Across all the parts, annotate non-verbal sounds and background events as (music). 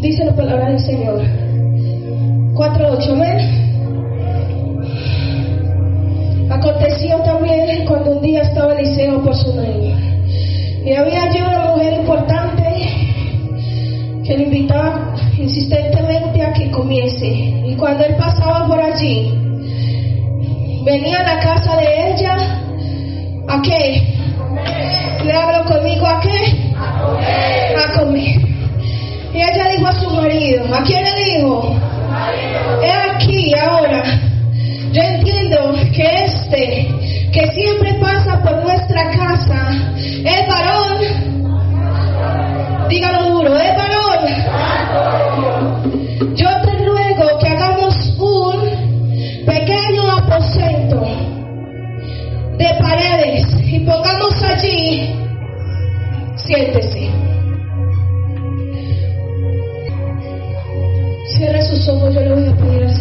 Dice la palabra del Señor. 4.8, amén. Aconteció también cuando un día estaba Eliseo por su reino. Y había allí una mujer importante que le invitaba insistentemente a que comiese. Y cuando él pasaba por allí, venía a la casa de ella, ¿a qué? Le hablo conmigo, ¿a qué? A comer. Y ella dijo a su marido, ¿a quién le dijo? He aquí ahora. Yo entiendo que este, que siempre pasa por nuestra casa, es varón. Dígalo duro, es varón. Yo te ruego que hagamos un pequeño aposento de paredes y pongamos allí, siéntese.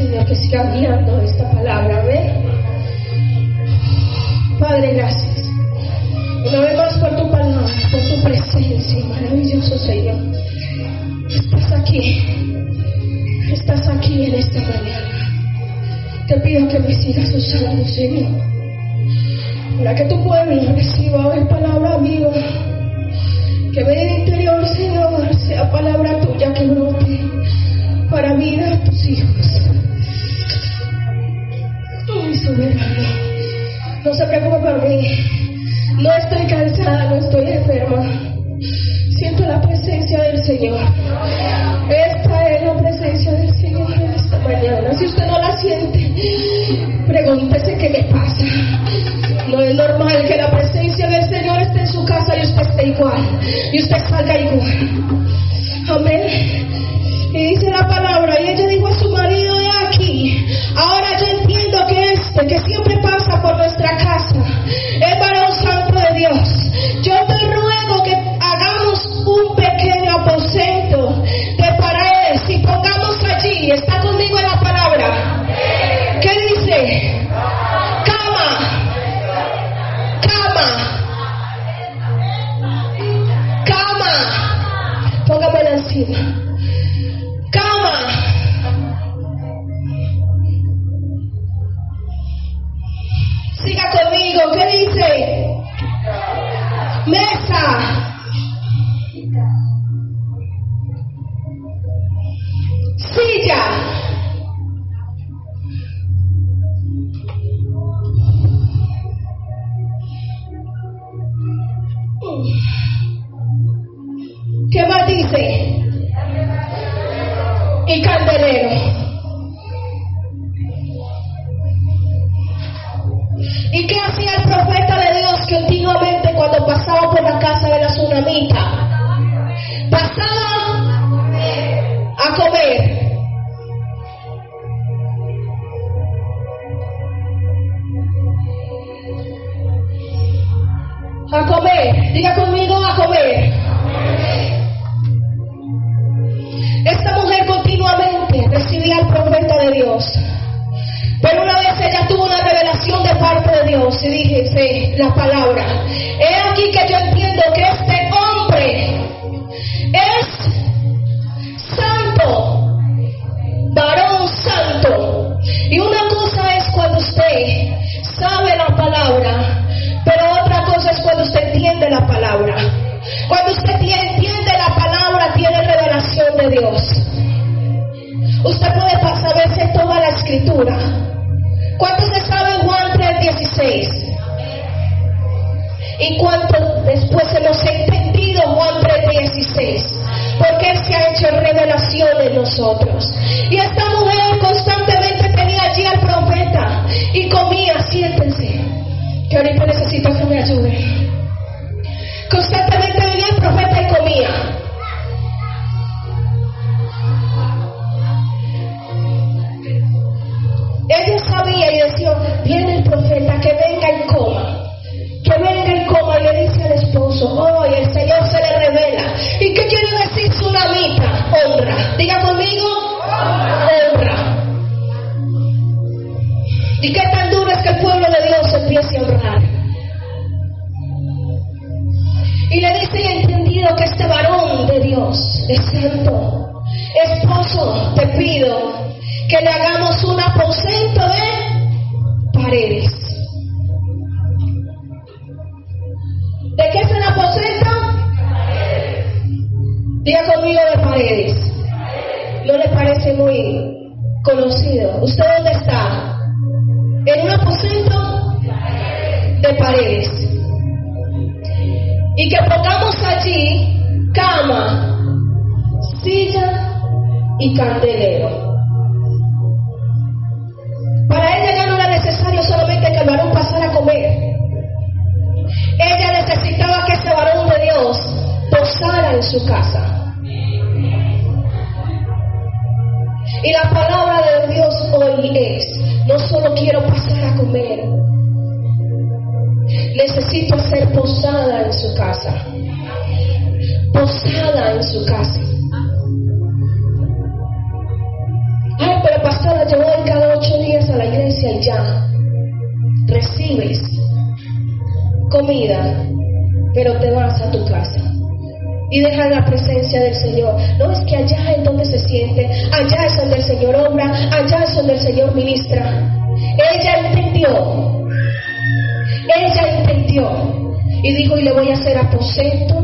Señor que siga guiando esta palabra, ¿ve? Padre, gracias. Una vez más por tu palabra, por tu presencia, maravilloso Señor. Estás aquí, estás aquí en esta mañana. Te pido que me sigas usando, Señor. Para que tu pueblo reciba hoy palabra viva. Que el interior, Señor, sea palabra tuya que brote para vida a tus hijos. Soberano, no se preocupe por mí. No estoy cansada, no estoy enferma. Siento la presencia del Señor. Esta es la presencia del Señor en esta mañana. Si usted no la siente, pregúntese qué me pasa. No es normal que la presencia del Señor esté en su casa y usted esté igual. Y usted salga igual. Amén. Y dice la palabra, que siempre la palabra. Y que pongamos allí cama, silla y candelero. Para ella ya no era necesario solamente que el varón pasara a comer. Ella necesitaba que ese varón de Dios posara en su casa. Y la palabra de Dios hoy es, no solo quiero pasar a comer, necesito ser posada en su casa. Posada en su casa. Ay, pero pastora, yo voy cada ocho días a la iglesia y ya recibes comida, pero te vas a tu casa y dejas la presencia del Señor. No es que allá es donde se siente, allá es donde el Señor obra, allá es donde el Señor ministra. Ella entendió, ella entendió y dijo, y le voy a hacer aposento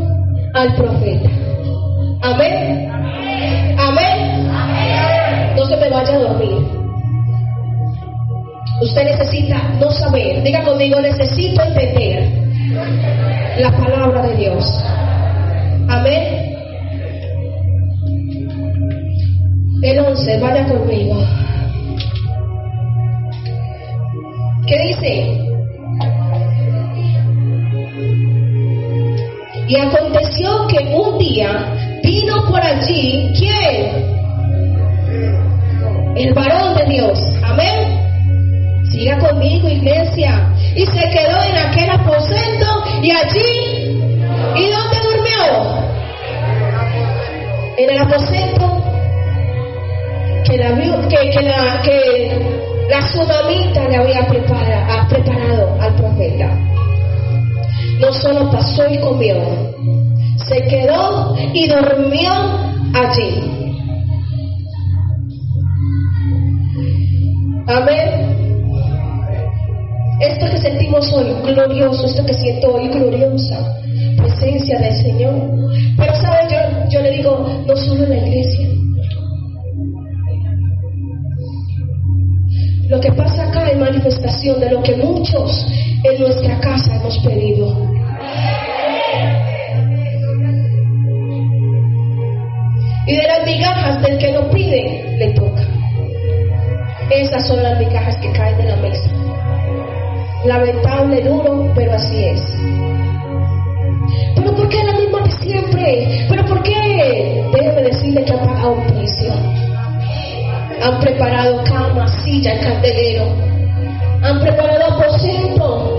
al profeta. Amén. Amén. No se me vaya a dormir. Usted necesita no saber, diga conmigo, necesito entender la palabra de Dios. Amén. El 11, vaya conmigo. ¿Qué dice? Y aconteció que un día vino por allí, ¿quién? El varón de Dios. Amén. Siga conmigo, iglesia. Y se quedó en aquel aposento y allí. ¿Y dónde durmió? En el aposento que la, que, que la, que la tsunamita le había preparado al profeta. No solo pasó y comió, se quedó y durmió allí. Amén. Esto que sentimos hoy, glorioso, esto que siento hoy, gloriosa, presencia del Señor. Pero, ¿sabes? Yo, yo le digo, no solo en la iglesia. Lo que pasa acá es manifestación de lo que muchos en nuestra casa hemos pedido. Y de las migajas del que no pide, le toca. Esas son las migajas que caen de la mesa. Lamentable, duro, pero así es. Pero ¿por qué la misma de siempre? ¿Pero por qué? Déjeme decirle que ha pagado un precio. Han preparado cama, silla, candelero. Han preparado aposento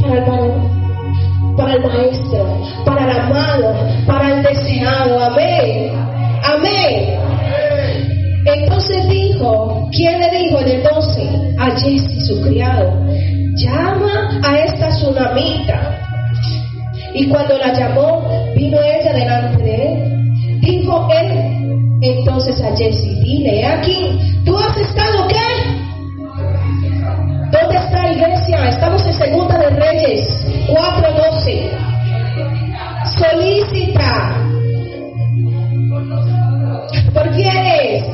para el varón, para el maestro, para el amado, para el deseado. Amén. Amén. Entonces dijo, ¿quién le dijo en el 12? A Jesse, su criado, llama a esta tsunamita. Y cuando la llamó, vino ella delante de él. Dijo él entonces a Jesse, dile, aquí, ¿tú has estado qué? ¿Dónde está iglesia? Estamos en Segunda de Reyes 4.12. Solicita.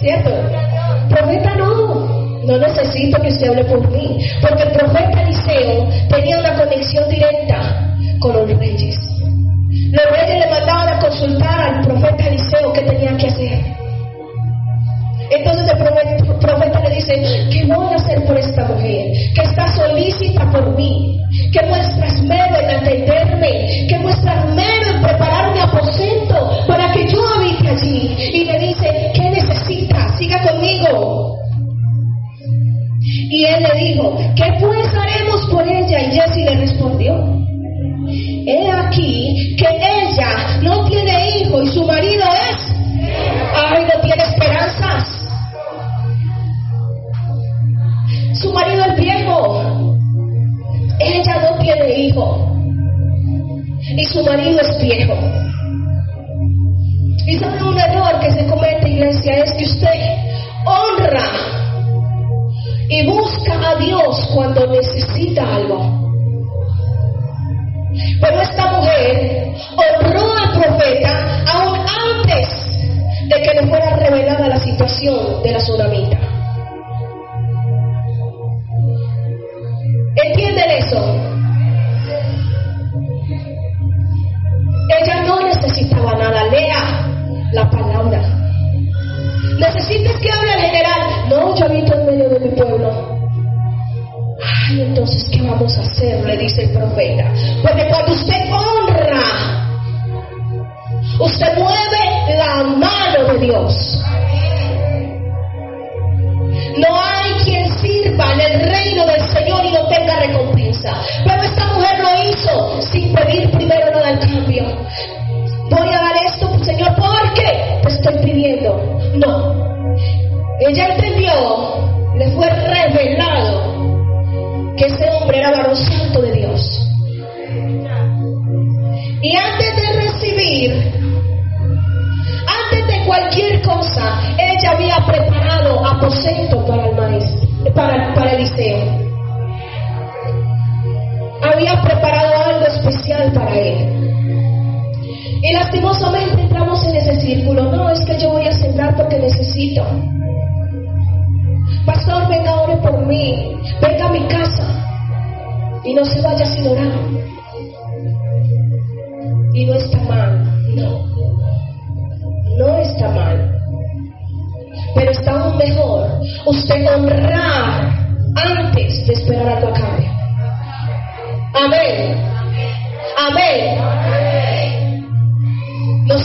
¿Cierto? Profeta no, no necesito que usted hable por mí, porque el profeta Eliseo tenía una conexión directa con los reyes. Los reyes le mandaban a consultar al profeta Eliseo qué tenía que hacer. dice, ¿qué voy a hacer por esta mujer? Que está solícita por mí, que muestra esmero en atenderme, que muestra esmero ¿qué pues haremos por ella? Y Jesse le respondió, de la tsunamita.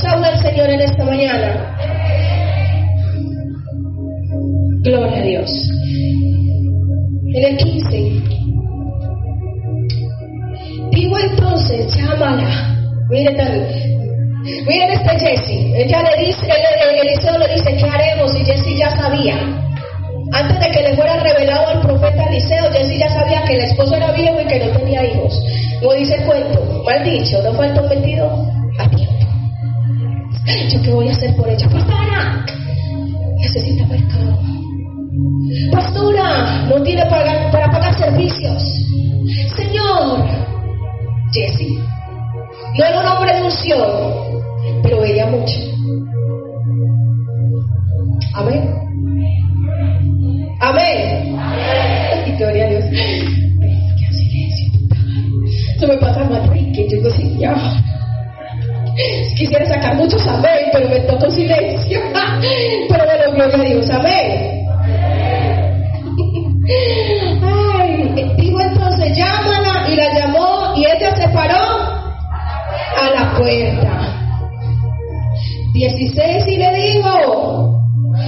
Habla el Señor en esta mañana. Gloria a Dios. En el 15. Digo entonces, llámala. Miren, miren este Jesse. Ella le dice, el, Eliseo le dice, ¿qué haremos? Y Jesse ya sabía. Antes de que le fuera revelado al profeta Eliseo, Jesse ya sabía que el esposo era viejo y que no tenía hijos. Como dice el cuento, mal dicho, no falta un. ¿Yo qué voy a hacer por ella? Pastora, necesita mercado. Pastora, no tiene para, para pagar servicios. Señor, Jesse, no era un hombre de unción, pero veía mucho. Amén. Amén. Amén. Gloria a Dios. Qué silencio. Eso me pasa más que yo digo, Señor. Quisiera sacar muchos amén, pero me toco silencio. (laughs) Pero bueno, gloria a Dios, amén. Ay, digo entonces, llámala y la llamó y ella se paró a la puerta. 16 y le dijo,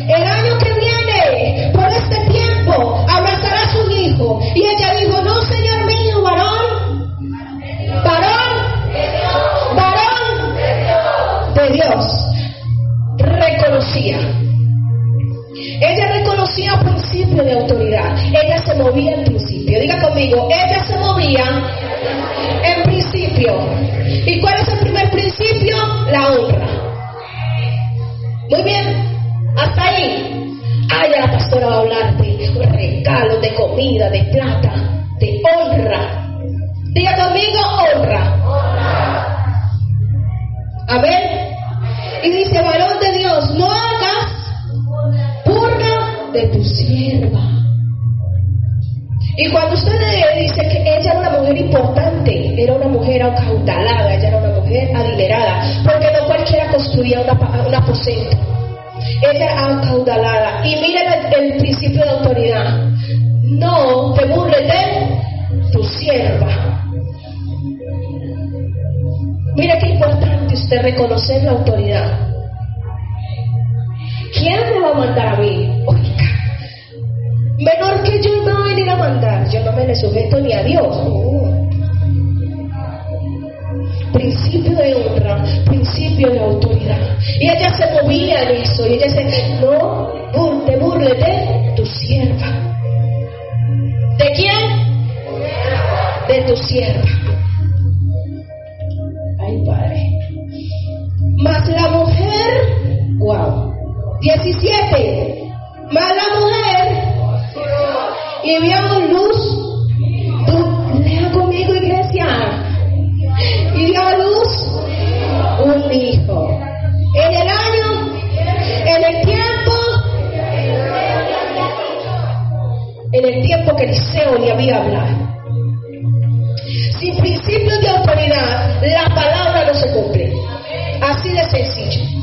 el año que viene, por este tiempo, abrazarás un hijo. Y ella dijo, no, Señor de Dios. Reconocía. Ella reconocía un principio de autoridad. Ella se movía en principio. Diga conmigo, ella se movía en principio. ¿Y cuál es el primer principio? La honra. Muy bien, hasta ahí. Ay, la pastora va a hablar de regalos, de comida, de plata, de honra. Diga conmigo, honra. Amén. Y dice, varón de Dios, no hagas burla de tu sierva. Y cuando usted dice que ella era una mujer importante, era una mujer acaudalada, ella era una mujer adinerada, porque no cualquiera construía una, un aposento. Ella acaudalada y mira el, el principio de autoridad. No te burles de tu sierva. Mira qué importante usted reconocer la autoridad. ¿Quién me va a mandar a mí? Oiga, menor que yo no va a venir a mandar. Yo no me le sujeto ni a Dios. Principio de honra, principio de autoridad. Y ella se movía en eso. Y ella dice, no te burles de tu sierva. ¿De quién? De tu sierva. Ay, Padre. Más la mujer, wow. 17. Más la mujer y vio luz. Lea conmigo, iglesia. Y dio luz un hijo. En el año, en el tiempo, en el tiempo que Eliseo le había hablado. Principios de autoridad, la palabra no se cumple. Así de sencillo.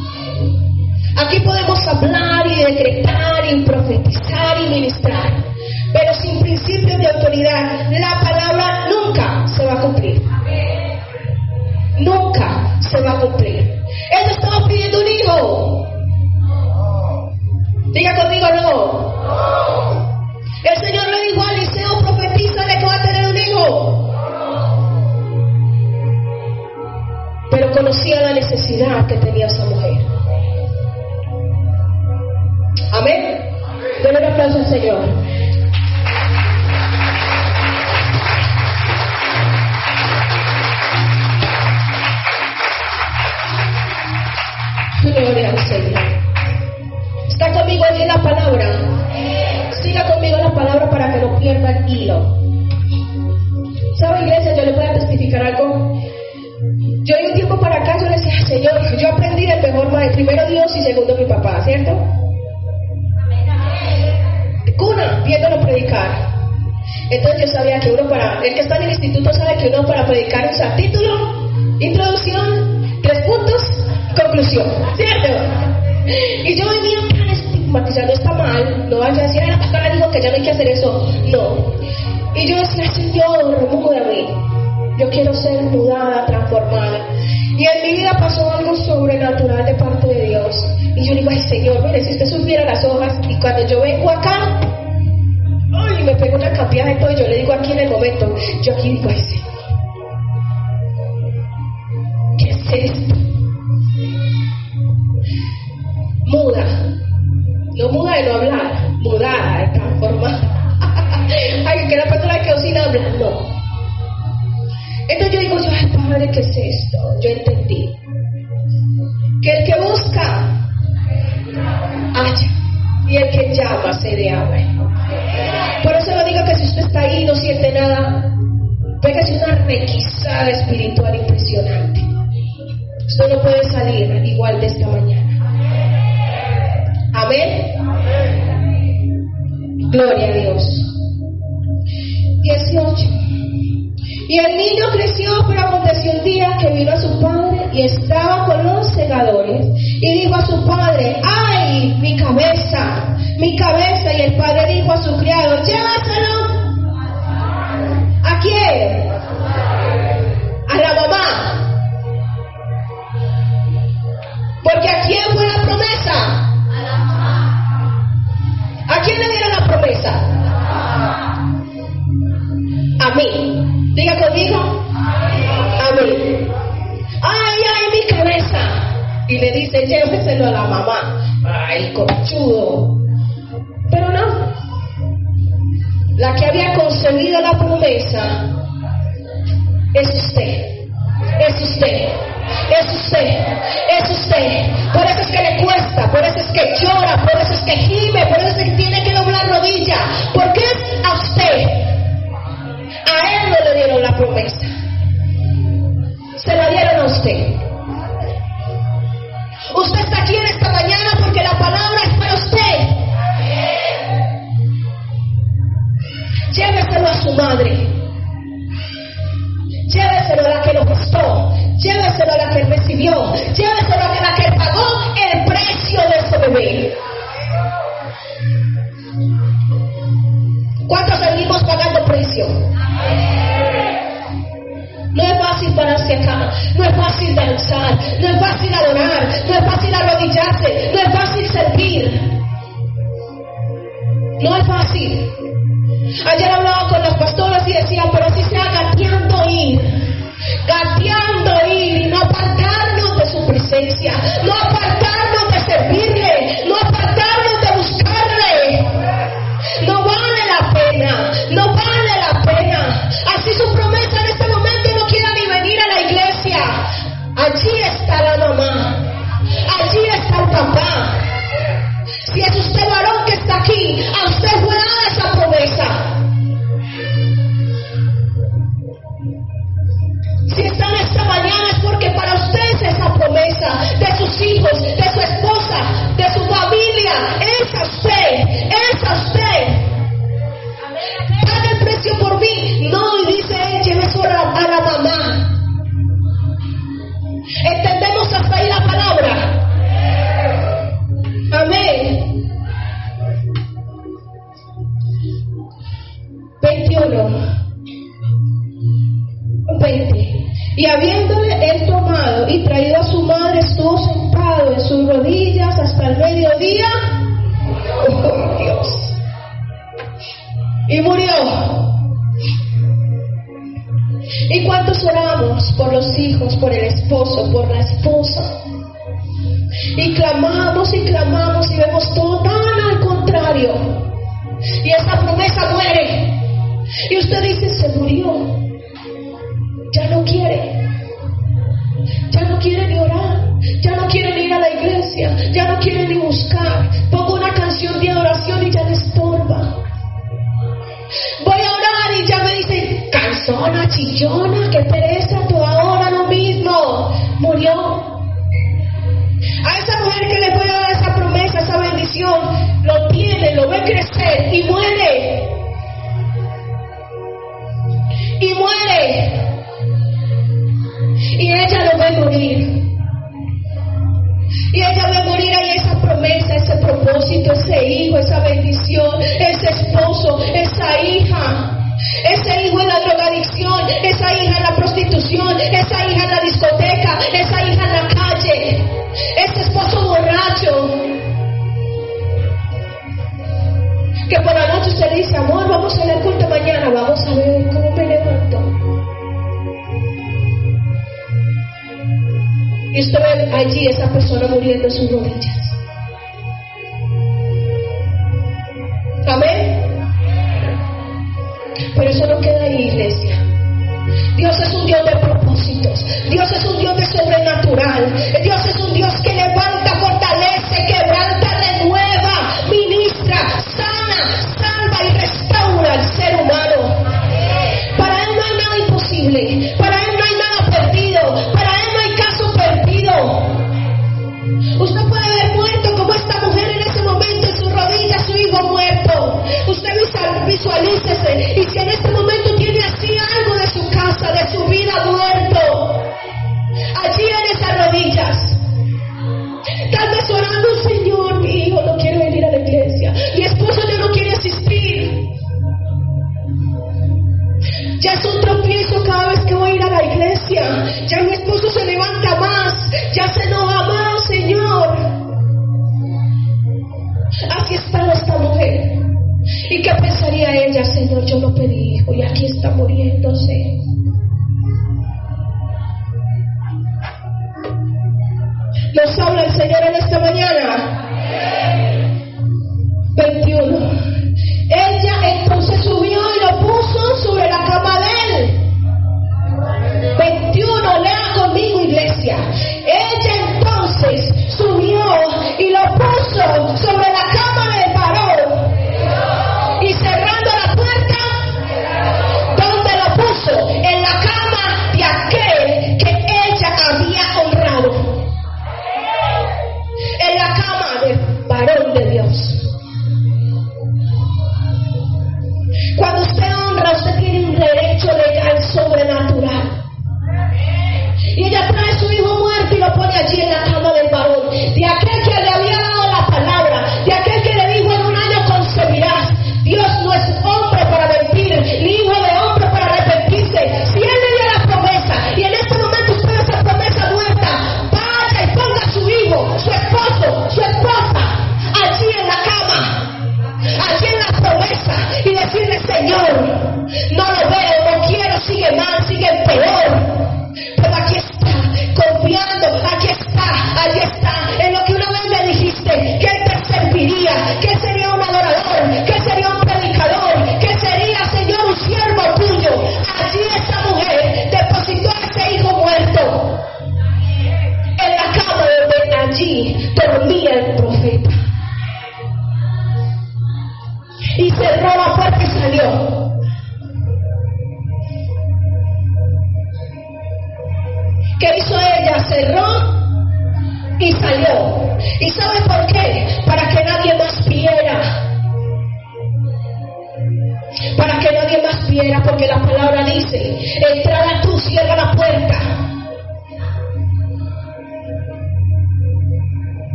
Aquí podemos hablar y decretar y profetizar y ministrar, pero sin principios de autoridad, la palabra nunca se va a cumplir. Nunca se va a cumplir. Él estaba pidiendo un hijo. Diga conmigo no. El Señor le dijo a Eliseo, profetiza de que va a tener un hijo. Pero conocía la necesidad que tenía esa mujer. Amén. Denle un aplauso al Señor. Gloria al Señor. ¿Está conmigo ahí en la palabra? Siga conmigo en la palabra para que no pierda el hilo. ¿Sabe, iglesia? Yo le voy a testificar algo. Tiempo para acá yo le decía, Señor, yo aprendí del mejor maestro, primero Dios y segundo mi papá, ¿cierto? Cuna, viéndolo predicar. Entonces yo sabía que uno para, el que está en el instituto sabe que uno para predicar usa título, introducción, tres puntos, conclusión, ¿cierto? Y yo venía tan está mal, no vaya a decir, a la pastora dijo que ya no hay que hacer eso, no. Y yo decía, Señor, múdame, yo quiero ser mudada, transformada. Y en mi vida pasó algo sobrenatural de parte de Dios. Y yo digo, ay Señor, mire, si usted supiera las hojas, y cuando yo vengo acá, ay, me pego una cambiada de todo, y yo le digo aquí en el momento, yo aquí digo, ay Señor, ¿qué es esto? Muda, no muda de no hablar, mudada, de transformada. (laughs) ay, que la persona que cocina habla, no. Entonces yo digo, ay Padre, ¿qué es esto? Yo entendí. Que el que busca, haya. Y el que llama, se le abre. Por eso lo digo que si usted está ahí y no siente nada, pégase una requisada espiritual impresionante. Usted no puede salir igual de esta mañana. Amén. Gloria a Dios. 18. Y el niño creció, pero aconteció un día que vino a su padre y estaba con los segadores. Y dijo a su padre, ¡ay, mi cabeza! Mi cabeza. Y el padre dijo a su criado, llévaselo. ¿A quién? A la mamá. Porque ¿a quién fue la promesa? ¿A quién le dieron la promesa? A mí. Diga conmigo. A mí. Ay, ay, mi cabeza. Y le dice, lléveselo a la mamá. Ay, conchudo. Pero no. La que había concebido la promesa es usted. Es usted. Es usted, es usted. Por eso es que le cuesta, por eso es que llora, por eso es que gime, por eso es que tiene que doblar rodilla. Porque es a usted. A él no le dieron la promesa. Se la dieron a usted. Usted está aquí en esta mañana porque la palabra es para usted. Lléveselo a su madre. Lléveselo a la que lo gestó. Lléveselo a la que recibió. No es fácil danzar, no es fácil adorar, no es fácil arrodillarse, no es fácil servir. No es fácil. Ayer hablaba con los pastores y decían, pero si sea gateando ir, gateando ir y no apartarnos de su presencia, no apartarnos de servir A usted fue dada esa promesa. Si están esta mañana es porque para ustedes esa promesa de sus hijos, de su esposa, de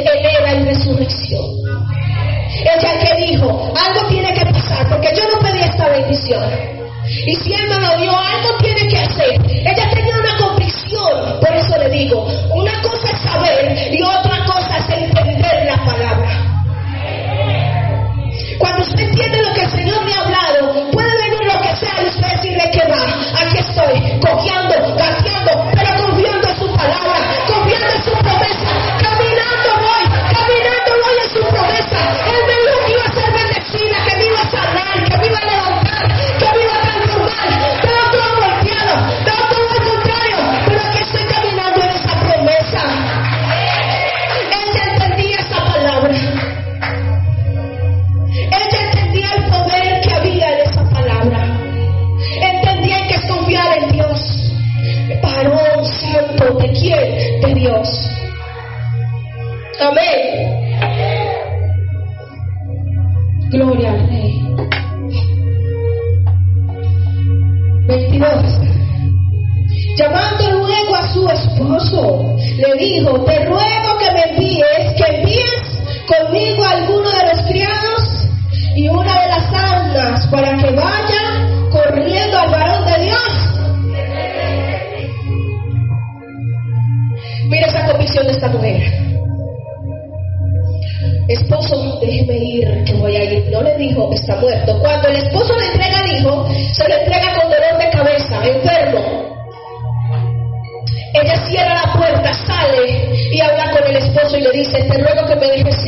eleva en resurrección. O sea que dijo, algo tiene que pasar porque yo no pedí esta bendición. Y si él me lo dio, algo tiene que hacer. Ella tenía una convicción, por eso le digo, una cosa es saber y otra cosa es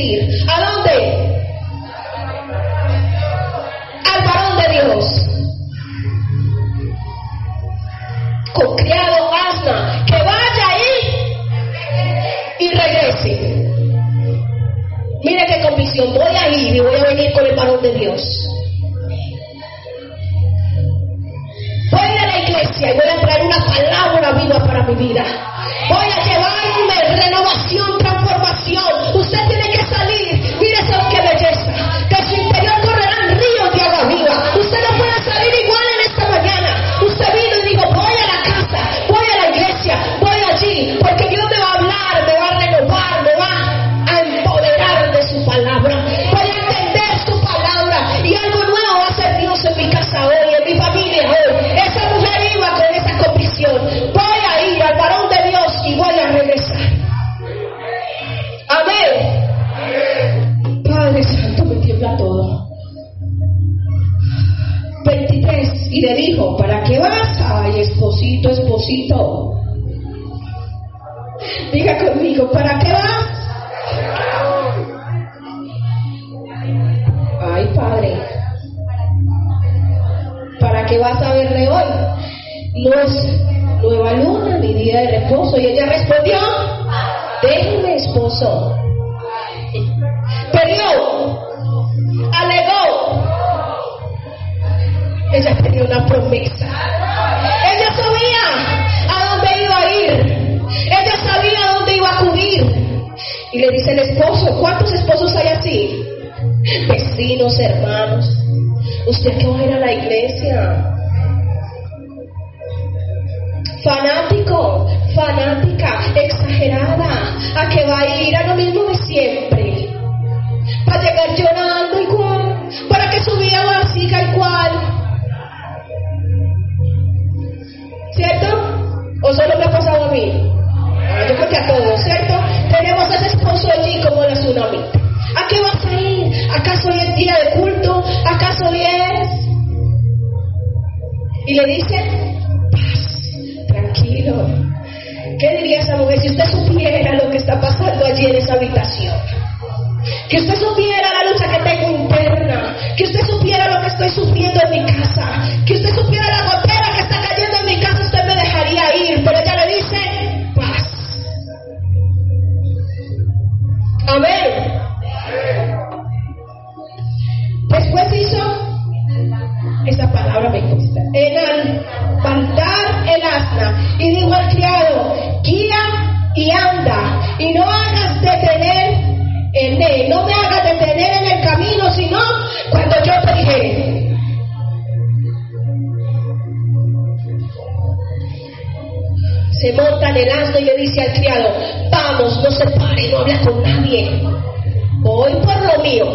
¿A dónde? Al varón de Dios. Con criado asna, que vaya ahí y regrese. Mire qué convicción, voy a ir y voy a venir con el varón de Dios. Voy a la iglesia y voy a traer una palabra viva para mi vida. Voy a llevarme renovación, transformación. Usted tiene qué vas? Ay, esposito, esposito. Diga conmigo, ¿para qué vas? Ay, Padre, ¿para qué vas a verle hoy? Luz, nueva luna, mi día de reposo. Y ella respondió, déjeme esposo. Perdió, alegó, le tenía una promesa. Ella sabía a dónde iba a ir. Ella sabía a dónde iba a acudir. Y le dice el esposo, ¿cuántos esposos hay así? Vecinos, hermanos. Usted que va a ir a la iglesia. Fanático, fanática, exagerada, a que va a ir a lo mismo de siempre. Para llegar llorando igual, para que su vida va siga igual ¿O solo me ha pasado a mí? Yo creo que a todos, ¿cierto? Tenemos ese esposo allí como la tsunami. ¿A qué vas a ir? ¿Acaso hoy es día de culto? ¿Acaso hoy es? Y le dice, tranquilo. ¿Qué diría esa mujer si usted supiera lo que está pasando allí en esa habitación? Que usted supiera la lucha que tengo interna, que usted supiera lo que estoy sufriendo en mi casa, que usted supiera la dice, paz. Amén. Después hizo esa palabra me gusta. faltar el asna. Y dijo al criado, guía y anda. Y no hagas detener en él. No me hagas detener en el camino, sino cuando yo te dije. Se monta en el asno y le dice al criado, vamos, no se pare, no habla con nadie. Voy por lo mío.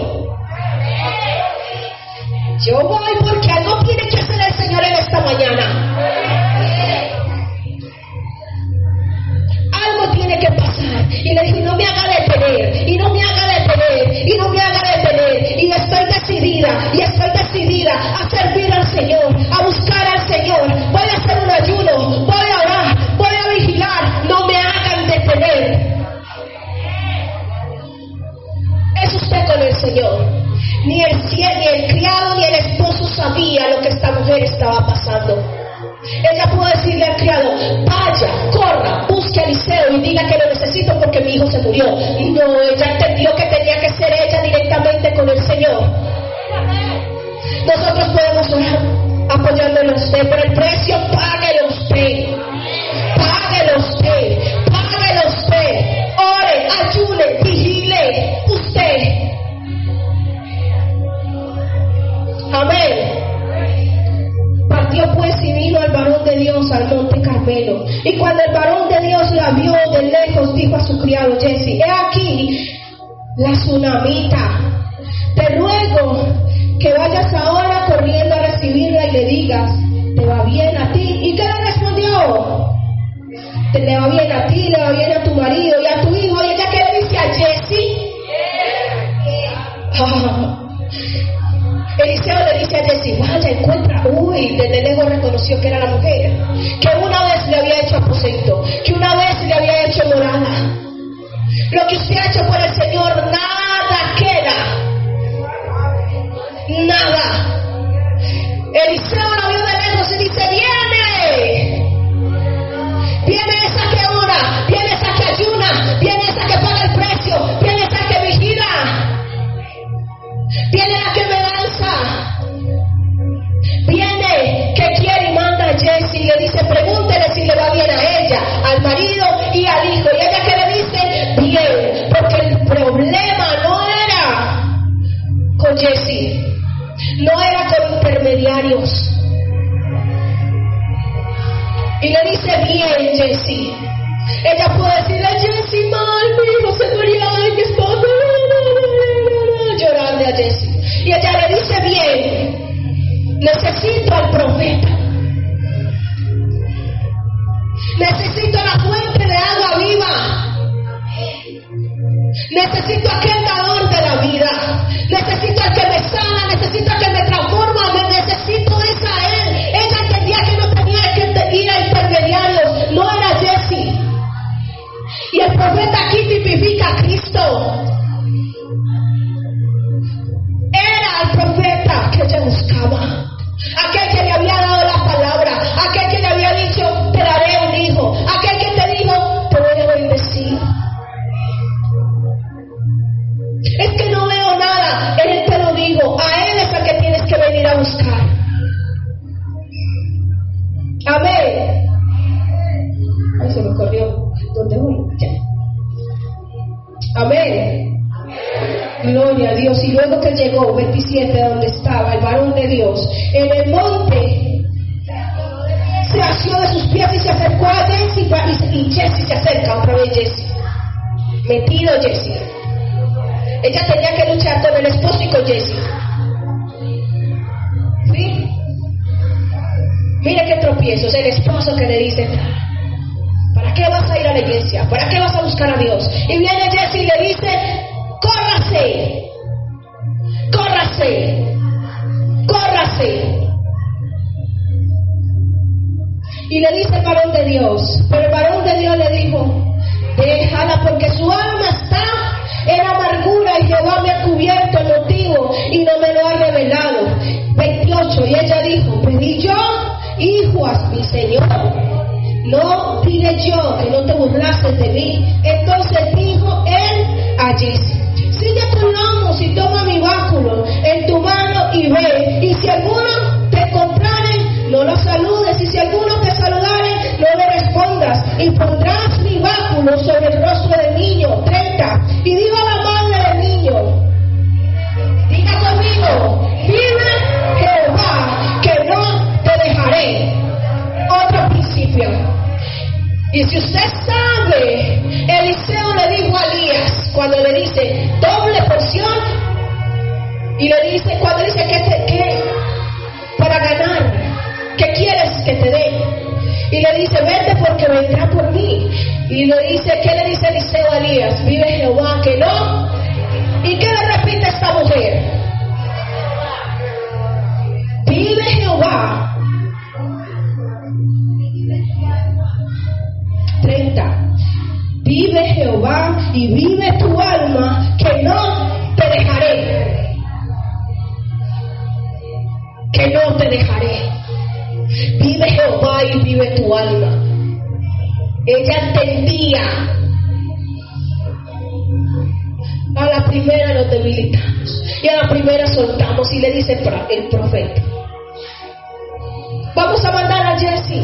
Yo voy porque algo tiene que hacer el Señor en esta mañana. Algo tiene que pasar. Y le dije, no me haga detener, y no me haga detener, y no me haga detener. Y estoy decidida, y estoy decidida a servir al Señor, a buscar al Señor. Intermediarios. Y le dice, bien, Jesse. Ella puede decirle, Jesse, mal, mi hijo se murió, mi esposo llorarle a Jesse. Y ella le dice bien, necesito al profeta. Necesito la fuente de agua viva. Necesito aquel sacrifice llegó, 27, donde estaba el varón de Dios, en el monte, se asió de sus pies y se acercó a Jesse y Jesse se acerca otra vez Jesse. Metido Jesse. Ella tenía que luchar con el esposo y con Jesse. ¿Sí? Mire qué tropiezos. El esposo que le dice, ¿para qué vas a ir a la iglesia? ¿Para qué vas a buscar a Dios? Y viene Jesse y le dice, córrase, córrase, córrase. Y le dice el varón de Dios, pero el varón de Dios le dijo, déjala porque su alma está en amargura y Jehová me ha cubierto el motivo y no me lo ha revelado. 28, y ella dijo, pedí yo, hijo a mi Señor. No dile yo que no te burlases de mí. Entonces dijo él a Sigue tu lomo y toma mi báculo en tu mano y ve. Y si alguno te encontrare, no lo saludes. Y si alguno te saludare, no le respondas. Y pondrás mi báculo sobre el rostro del niño. 30. Y digo a la madre del niño, diga conmigo, vive Jehová, que no te dejaré. Otro principio. Y si usted sabe, Eliseo le dijo a Elías, cuando le dice doble porción, y le dice, cuando dice que, te, que para ganar, ¿qué quieres que te dé? Y le dice, vete porque vendrá por mí. Y le dice, ¿qué le dice Eliseo a Elías? Vive Jehová, que no. ¿Y qué le repite esta mujer? Vive Jehová. 30. Vive Jehová y vive tu alma, que no te dejaré. Que no te dejaré. Vive Jehová y vive tu alma. Ella entendía. A la primera nos debilitamos y a la primera soltamos y le dice el profeta. Vamos a mandar a Jesse.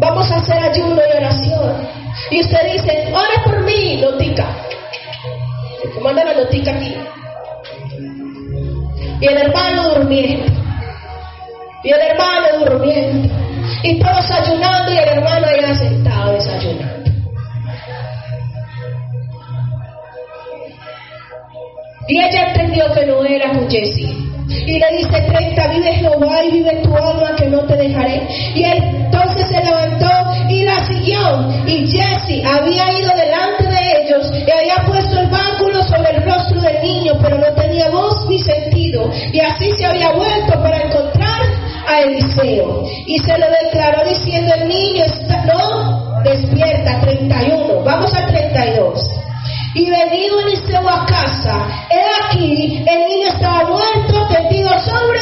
Vamos a hacer ayuno y oración. Y usted dice, ore por mí, notica. Manda la notica aquí. Y el hermano durmiendo. Y el hermano durmiendo. Y todos ayunando y el hermano allá sentado desayunando. Y ella entendió que no era Jesse. Y le dice 30, vive Jehová y vive tu alma que no te dejaré. Y entonces se levantó y la siguió. Y Jesse había ido delante de ellos y había puesto el báculo sobre el rostro del niño, pero no tenía voz ni sentido. Y así se había vuelto para encontrar a Eliseo. Y se lo declaró diciendo, el niño está, no, despierta, 31. Vamos al 32. Y venido Eliseo a casa, he aquí, el niño estaba muerto, tendido sobre,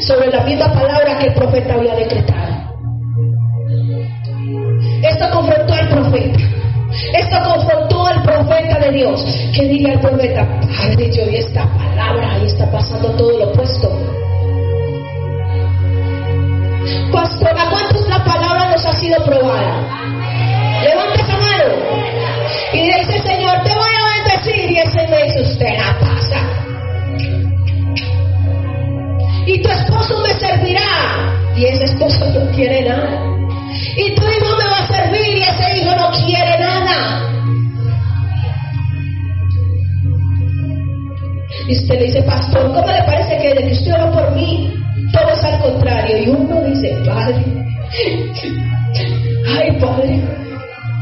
(laughs) sobre la misma palabra que el profeta había decretado. Esto confrontó al profeta. Esto confrontó al profeta de Dios. Que diga el profeta, Padre, yo y esta palabra y está pasando todo lo opuesto. Pastora, ¿cuántos la palabra nos ha sido probada? Levanta esa mano. Y dice, Señor, te voy a bendecir. Y ese me dice, usted la pasa. Y tu esposo me servirá. Y ese esposo no quiere nada. Y tu hijo me va a servir. Y ese hijo no quiere nada. Y usted le dice, pastor, ¿cómo le parece que de que usted oró por mí? Todo es al contrario. Y uno dice, Padre, ay Padre.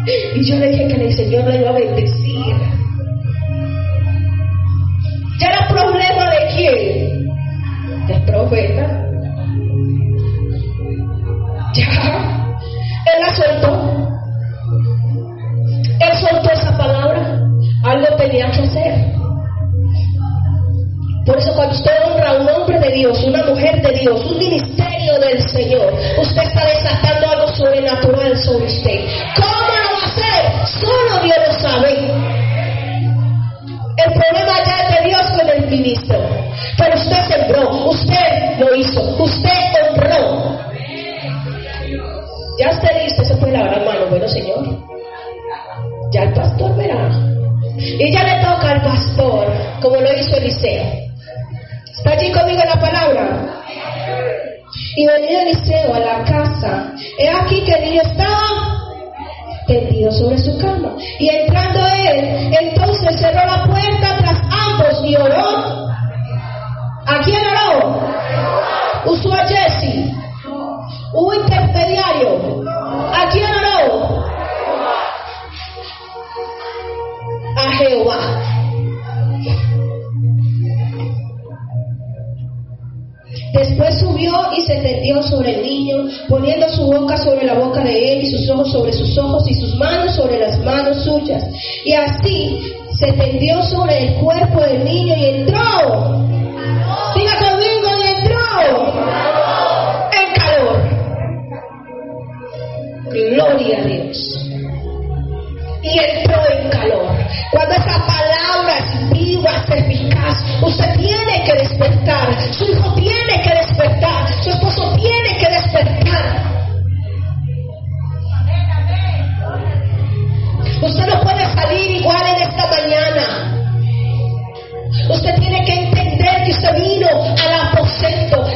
Y yo dije que el Señor le iba a bendecir. ¿Ya era problema de quién? Del profeta. Ya. Él la soltó. Él soltó esa palabra. Algo tenía que hacer. Por eso cuando usted honra a un hombre de Dios, una mujer de Dios, un ministerio del Señor, usted está desatando algo sobrenatural sobre usted. ¿Cómo lo va a hacer? Solo Dios lo sabe. El problema ya es de Dios con el ministro. Pero usted sembró, usted lo hizo, usted honró. Ya esté listo, se puede lavar la mano, bueno Señor. Ya el pastor verá. Y ya le toca al pastor, como lo hizo Eliseo. ¿Está allí conmigo la palabra? Y venía Eliseo a la casa. He aquí que el niño estaba tendido sobre su cama. Y entrando él, entonces cerró la puerta tras ambos y oró. ¿A quién oró? Usó a Jesse. Hubo intermediario. ¿A quién oró? A Jehová. Después subió y se tendió sobre el niño, poniendo su boca sobre la boca de él y sus ojos sobre sus ojos y sus manos sobre las manos suyas. Y así se tendió sobre el cuerpo del niño y entró. Diga conmigo, y entró. En calor. Gloria a Dios. Y entró en calor. Cuando esa palabra es viva, usted tiene que despertar. Su hijo tiene que despertar. Su esposo tiene que despertar. Usted no puede salir igual en esta mañana. Usted tiene que entender que usted vino al aposento,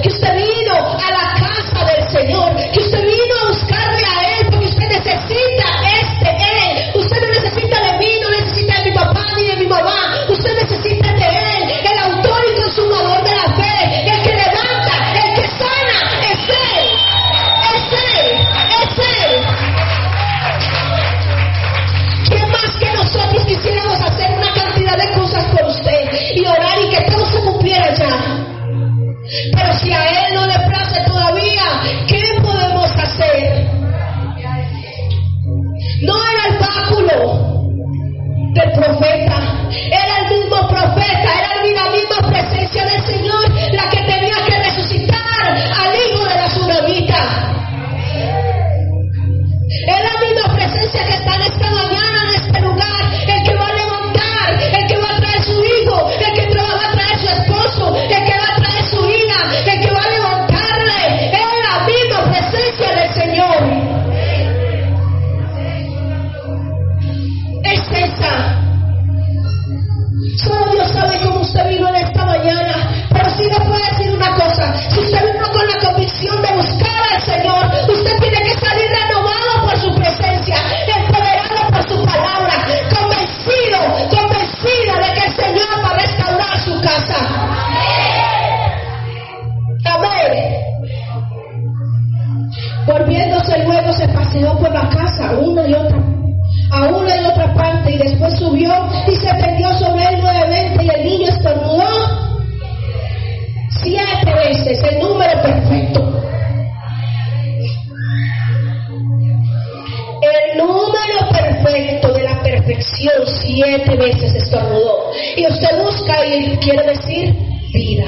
paseó por la casa una y otra a una y otra parte y después subió y se tendió sobre él nuevamente y el niño estornudó siete veces, el número perfecto. El número perfecto de la perfección siete veces estornudó. Y usted busca y quiere decir vida.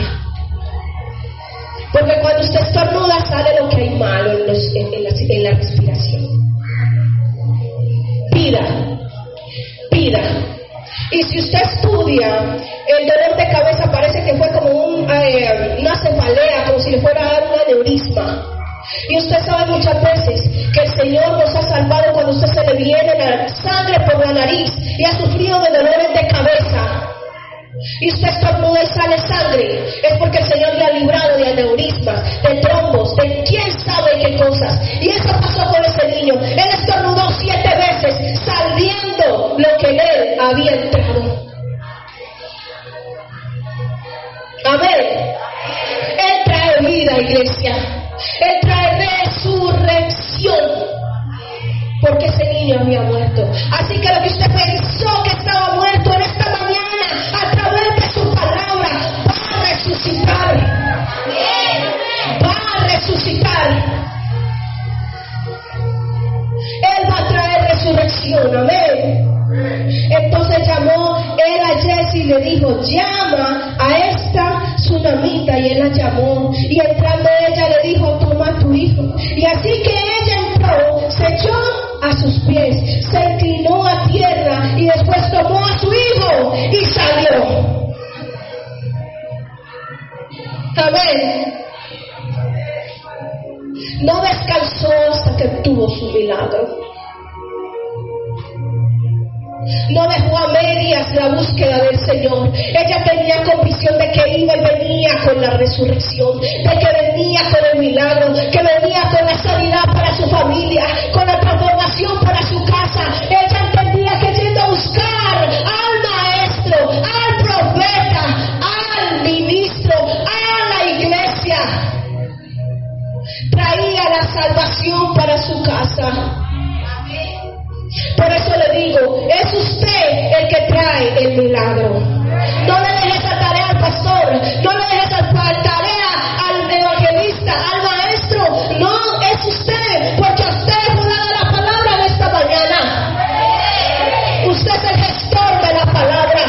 Porque cuando usted estornuda sale lo que hay malo en, los- en- en la, en la respiración. Pida, pida. Y si usted estudia, el dolor de cabeza parece que fue como un, eh, una cefalea, como si le fuera a dar un. Y usted sabe muchas veces que el Señor nos ha salvado cuando usted se le viene la sangre por la nariz y ha sufrido de dolores de cabeza. Y usted estornuda y sale sangre. Es porque el Señor le ha librado de aneurismas, de trombos, de quién sabe qué cosas. Y eso pasó con ese niño. Él estornudó siete veces, saliendo lo que en él había entrado. Amén. Él trae vida, iglesia. Él trae resurrección. Porque ese niño había muerto. Así que lo que usted pensó que estaba muerto en esta mañana, a través de su palabra, va a resucitar. Va a resucitar. Él va a traer resurrección. Amén. Entonces llamó él a Jesse y le dijo, llama a esta tsunamita. Y él la llamó. Y entrando ella le dijo, toma tu hijo. Y así que ella entró, se echó a sus pies, se inclinó a tierra y después tomó a su hijo y salió. Amén. No descansó hasta que tuvo su milagro. No dejó a medias la búsqueda del Señor. Ella tenía convicción de que iba y venía con la resurrección, de que venía con el milagro, que venía con la sanidad para su familia, con la transformación para su casa. Ella entendía que yendo a buscar al maestro, al profeta, al ministro, a la iglesia, traía la salvación para su casa. Por eso le digo, es usted el que trae el milagro. No le dejes esa tarea al pastor, no le dejes esa tarea al evangelista, al maestro. No, es usted, porque usted fue dado la palabra de esta mañana. Usted es el gestor de la palabra.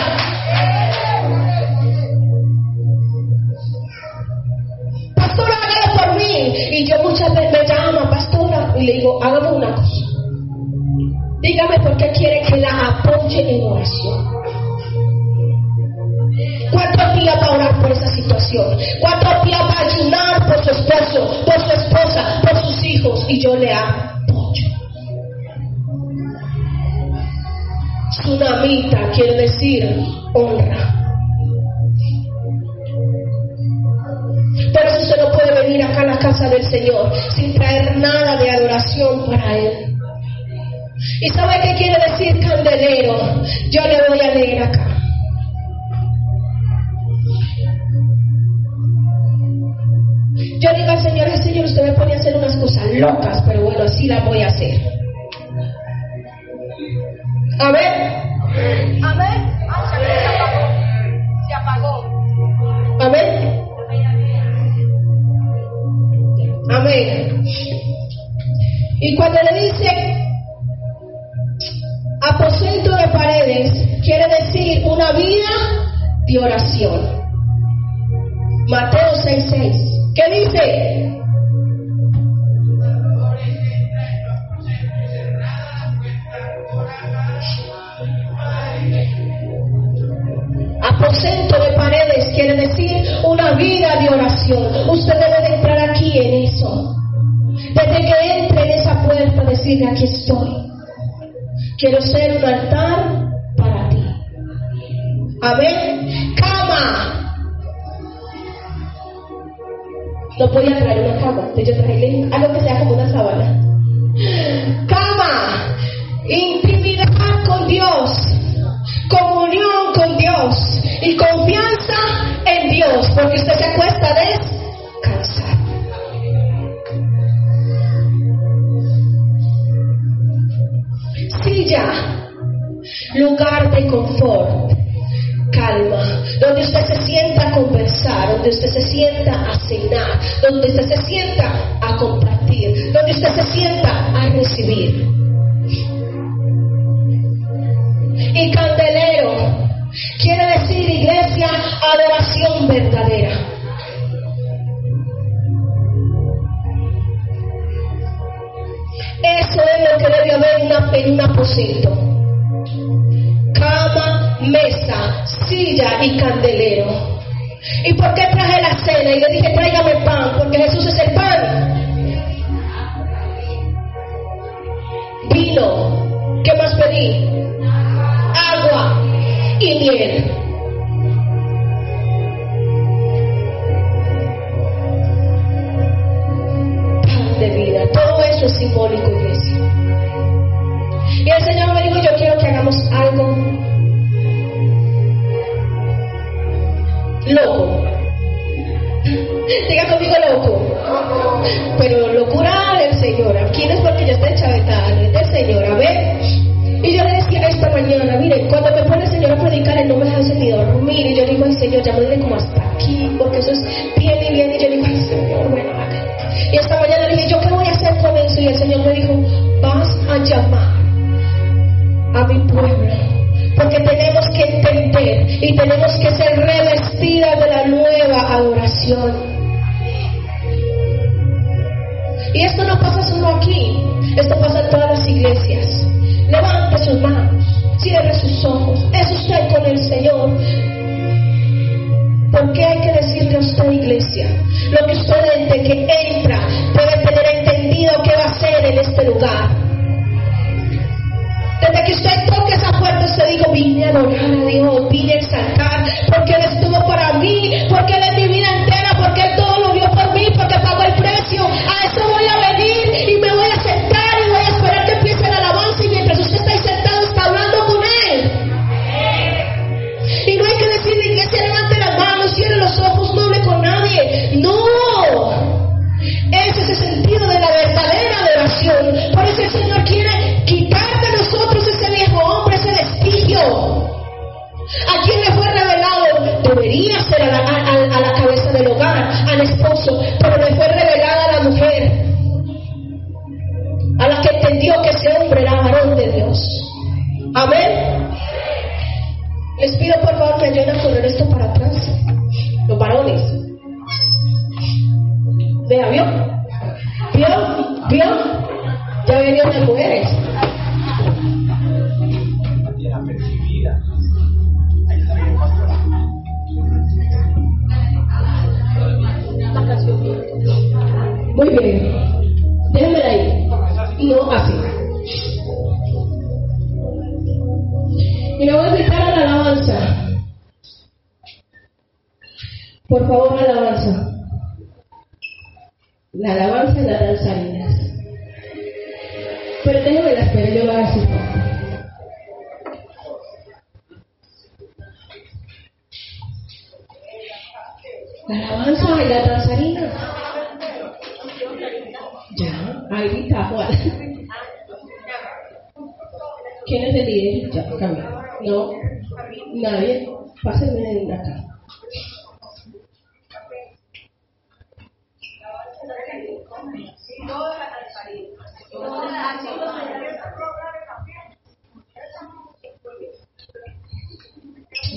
Pastor, hágalo por mí. Y yo muchas veces me llama, pastora, y le digo, hágame una cosa. Dígame por qué quiere que la apoye en oración. ¿Cuántos días va a orar por esa situación? ¿Cuántos días va a ayunar por su esposo, por su esposa, por sus hijos? Y yo le apoyo. Tsunamita quiere decir honra. Por eso usted no puede venir acá a la casa del Señor sin traer nada de adoración para Él. ¿Y sabe qué quiere decir candelero? Yo le voy a leer acá. Yo digo al Señor, el Señor, usted me pone a hacer unas cosas locas, pero bueno, así las voy a hacer. Amén. Amén. Se apagó. Amén. Amén. Y cuando le dice aposento de paredes, quiere decir una vida de oración. Mateo 6:6. ¿Qué dice? Aposento de paredes quiere decir una vida de oración. Usted debe de entrar aquí en eso. Desde que entre en esa puerta, decirle aquí estoy. Quiero ser un altar para ti. Amén. Cama. No podía traer una cama, yo traje algo que sea como una sábana. Cama. Intimidad con Dios. Comunión con Dios. Y confianza en Dios. Porque usted se acuesta descansar. Lugar de confort calma, donde usted se sienta a conversar, donde usted se sienta a cenar, donde usted se sienta a compartir, donde usted se sienta a recibir. Y candelero quiere decir iglesia, adoración en un aposento. Cama, mesa, silla y candelero. ¿Y por qué traje la cena? Y le dije, tráigame pan, porque Jesús es el pan. Vino. ¿Qué más pedí? Agua y miel. Pan de vida. Todo eso es simbólico. Y el Señor me dijo, yo quiero que hagamos algo loco. (laughs) Diga conmigo loco. Pero locura del Señor. Aquí no es porque yo esté chavetada, es del Señor. A ver. Y yo le decía esta mañana, mire, cuando me pone el Señor a predicar, Él no me hace ni dormir. Y yo digo, ay Señor, ya me como hasta aquí, porque eso es bien y bien. Y yo digo, ay Señor, bueno, Y esta mañana le dije, ¿yo qué voy a hacer con eso? Y el Señor me dijo, vas a llamar a mi pueblo porque tenemos que entender y tenemos que ser revestidas de la nueva adoración. Y esto no pasa solo aquí, esto pasa en todas las iglesias. Levante sus manos, cierre sus ojos, es usted con el Señor. Porque hay que decirle a usted, iglesia, lo que usted que entra debe tener entendido qué va a hacer en este lugar. Dijo, vine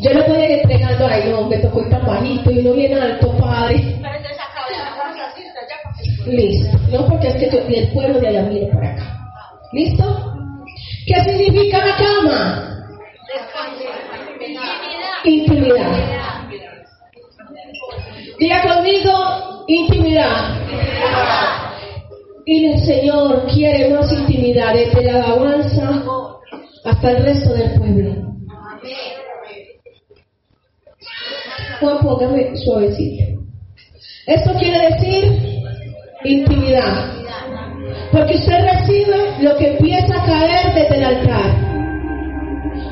Yo le voy a ir entregando ahí, no, me tocó ir tan bajito y uno bien alto, padre. Listo. No porque es que yo, el pueblo de allá viene para acá. ¿Listo? ¿Qué significa la cama? Intimidad. Diga conmigo, intimidad. Y el Señor quiere más intimidad desde la alabanza hasta el resto del pueblo. Póngame suavecito. Esto quiere decir intimidad. Porque usted recibe lo que empieza a caer desde el altar.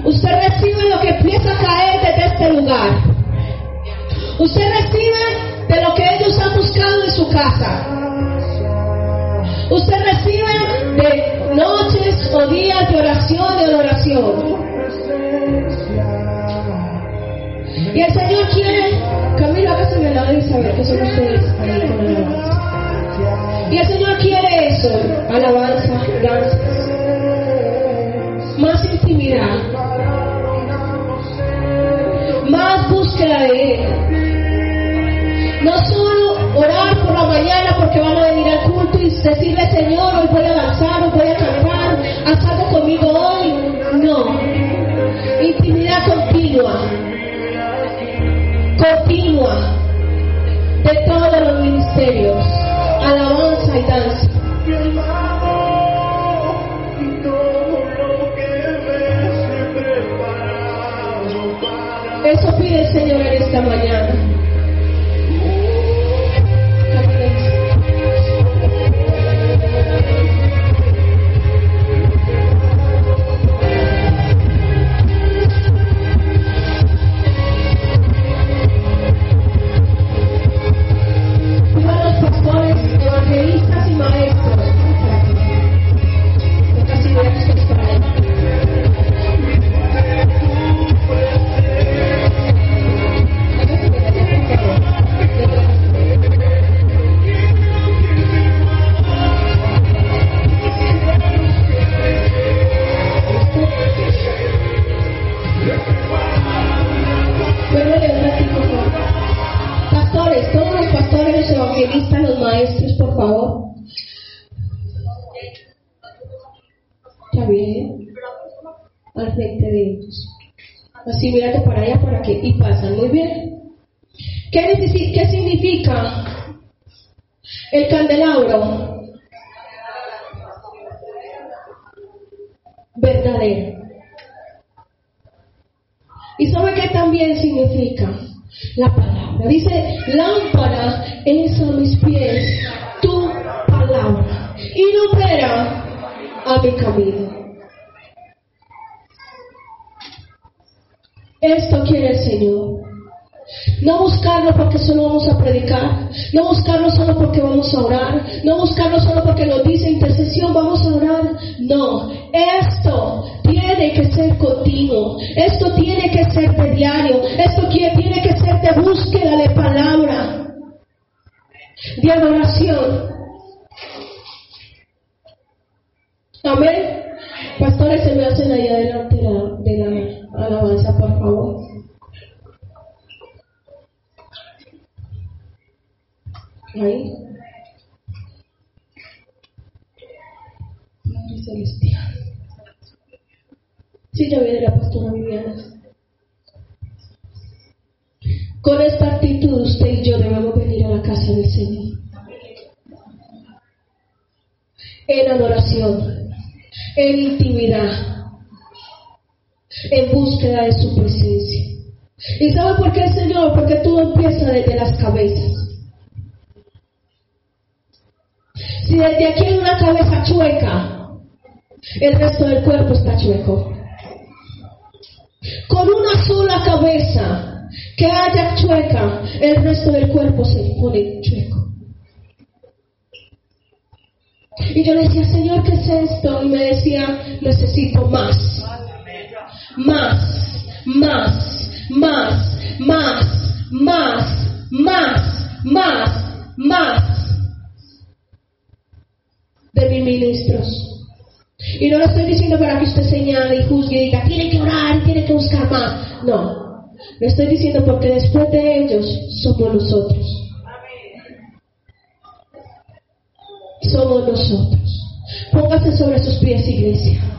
Usted recibe lo que empieza a caer desde este lugar. Usted recibe de lo que ellos han buscado en su casa. Usted recibe de noches o días de oración, de oración. Y el Señor quiere, Camilo, hágase el lado y saber que son ustedes ahí con la. Y el Señor quiere eso, alabanza, danza, más intimidad, más búsqueda de Él. No solo orar por la mañana porque van a venir al culto y decirle, Señor, hoy voy a danzar, hoy voy a cantar, haz algo conmigo hoy. No, intimidad continua continua de todos los ministerios, alabanza y danza. Eso pide el Señor en esta mañana. Evangelistas, los maestros, por favor. Está bien. Al frente de ellos. Así, mírate para allá, para que y pasan. Muy bien. ¿Qué, qué significa el candelabro? Verdadero. ¿Y sabe qué también significa? La palabra. Dice, lámpara es a mis pies tu palabra y lumbrera a mi camino. Esto quiere el Señor. No buscarlo porque solo vamos a predicar, no buscarlo solo porque vamos a orar, no buscarlo solo porque nos dice intercesión, vamos a orar. No, esto tiene que ser continuo, esto tiene que ser de diario, esto tiene que ser de búsqueda de palabra, de adoración. Amén. Pastores, se me hacen ahí adelante la, de la alabanza, por favor. Ahí. Padre Celestial. Sí, ya viene la pastora Viviana. Con esta actitud usted y yo debemos venir a la casa del Señor. En adoración, en intimidad, en búsqueda de su presencia. ¿Y sabe por qué, Señor? Porque todo empieza desde las cabezas. Si desde aquí hay una cabeza chueca, el resto del cuerpo está chueco. Con una sola cabeza que haya chueca, el resto del cuerpo se pone chueco. Y yo le decía, Señor, ¿qué es esto? Y me decía, necesito más. Más, más, más, más, más, más, más, más de mis ministros. Y no lo estoy diciendo para que usted señale y juzgue y diga, tiene que orar, tiene que buscar más. No, le estoy diciendo porque después de ellos somos nosotros. Somos nosotros. Póngase sobre sus pies, iglesia.